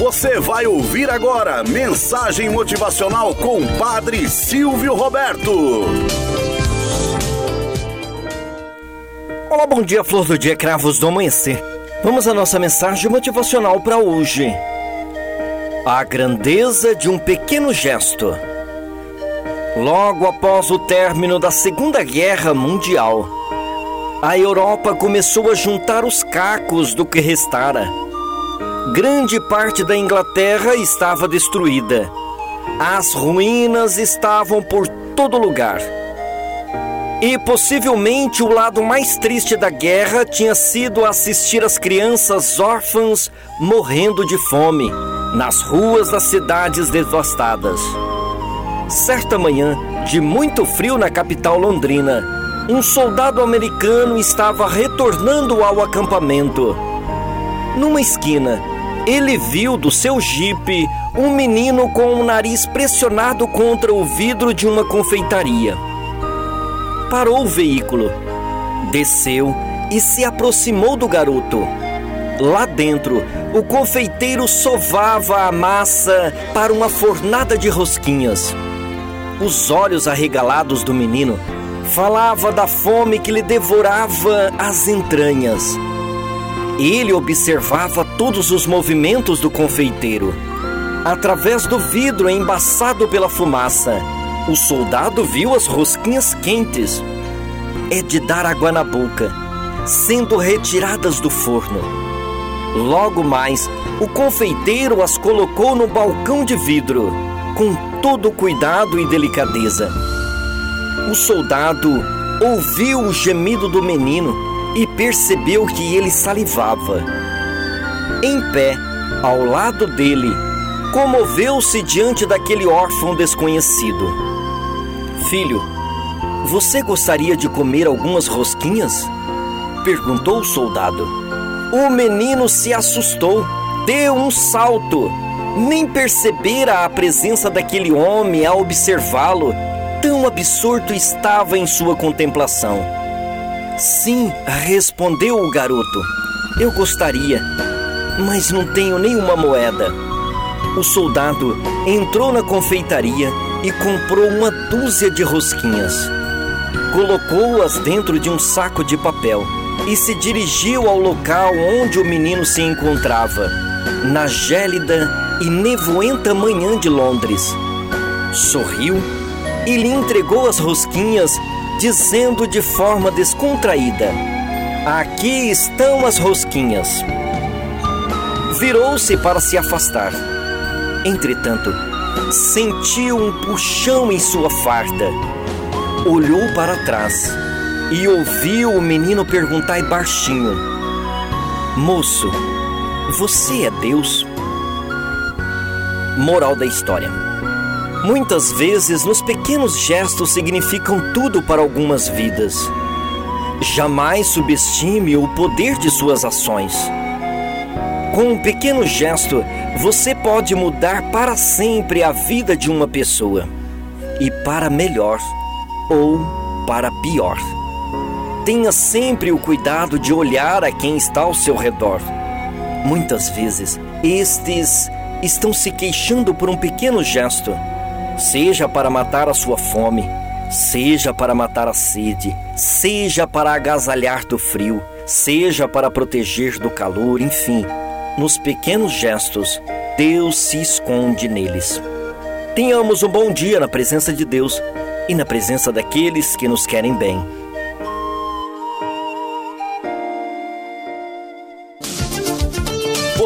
Você vai ouvir agora mensagem motivacional com Padre Silvio Roberto. Olá, bom dia, flor do dia, cravos do amanhecer. Vamos à nossa mensagem motivacional para hoje. A grandeza de um pequeno gesto. Logo após o término da Segunda Guerra Mundial, a Europa começou a juntar os cacos do que restara grande parte da Inglaterra estava destruída. As ruínas estavam por todo lugar. E possivelmente o lado mais triste da guerra tinha sido assistir as crianças órfãs morrendo de fome nas ruas das cidades devastadas. Certa manhã, de muito frio na capital londrina, um soldado americano estava retornando ao acampamento. Numa esquina, ele viu do seu jipe um menino com o nariz pressionado contra o vidro de uma confeitaria. Parou o veículo, desceu e se aproximou do garoto. Lá dentro, o confeiteiro sovava a massa para uma fornada de rosquinhas. Os olhos arregalados do menino falava da fome que lhe devorava as entranhas. Ele observava todos os movimentos do confeiteiro. Através do vidro embaçado pela fumaça, o soldado viu as rosquinhas quentes. É de dar água na boca, sendo retiradas do forno. Logo mais, o confeiteiro as colocou no balcão de vidro, com todo cuidado e delicadeza. O soldado ouviu o gemido do menino e percebeu que ele salivava. Em pé, ao lado dele, comoveu-se diante daquele órfão desconhecido. Filho, você gostaria de comer algumas rosquinhas? perguntou o soldado. O menino se assustou, deu um salto. Nem percebera a presença daquele homem ao observá-lo. Tão absorto estava em sua contemplação. Sim, respondeu o garoto. Eu gostaria, mas não tenho nenhuma moeda. O soldado entrou na confeitaria e comprou uma dúzia de rosquinhas. Colocou-as dentro de um saco de papel e se dirigiu ao local onde o menino se encontrava, na gélida e nevoenta manhã de Londres. Sorriu e lhe entregou as rosquinhas dizendo de forma descontraída: Aqui estão as rosquinhas. Virou-se para se afastar. Entretanto, sentiu um puxão em sua farda. Olhou para trás e ouviu o menino perguntar baixinho: Moço, você é Deus? Moral da história. Muitas vezes, nos pequenos gestos significam tudo para algumas vidas. Jamais subestime o poder de suas ações. Com um pequeno gesto, você pode mudar para sempre a vida de uma pessoa e para melhor ou para pior. Tenha sempre o cuidado de olhar a quem está ao seu redor. Muitas vezes, estes estão se queixando por um pequeno gesto seja para matar a sua fome, seja para matar a sede, seja para agasalhar do frio, seja para proteger do calor, enfim, nos pequenos gestos, Deus se esconde neles. Tenhamos um bom dia na presença de Deus e na presença daqueles que nos querem bem.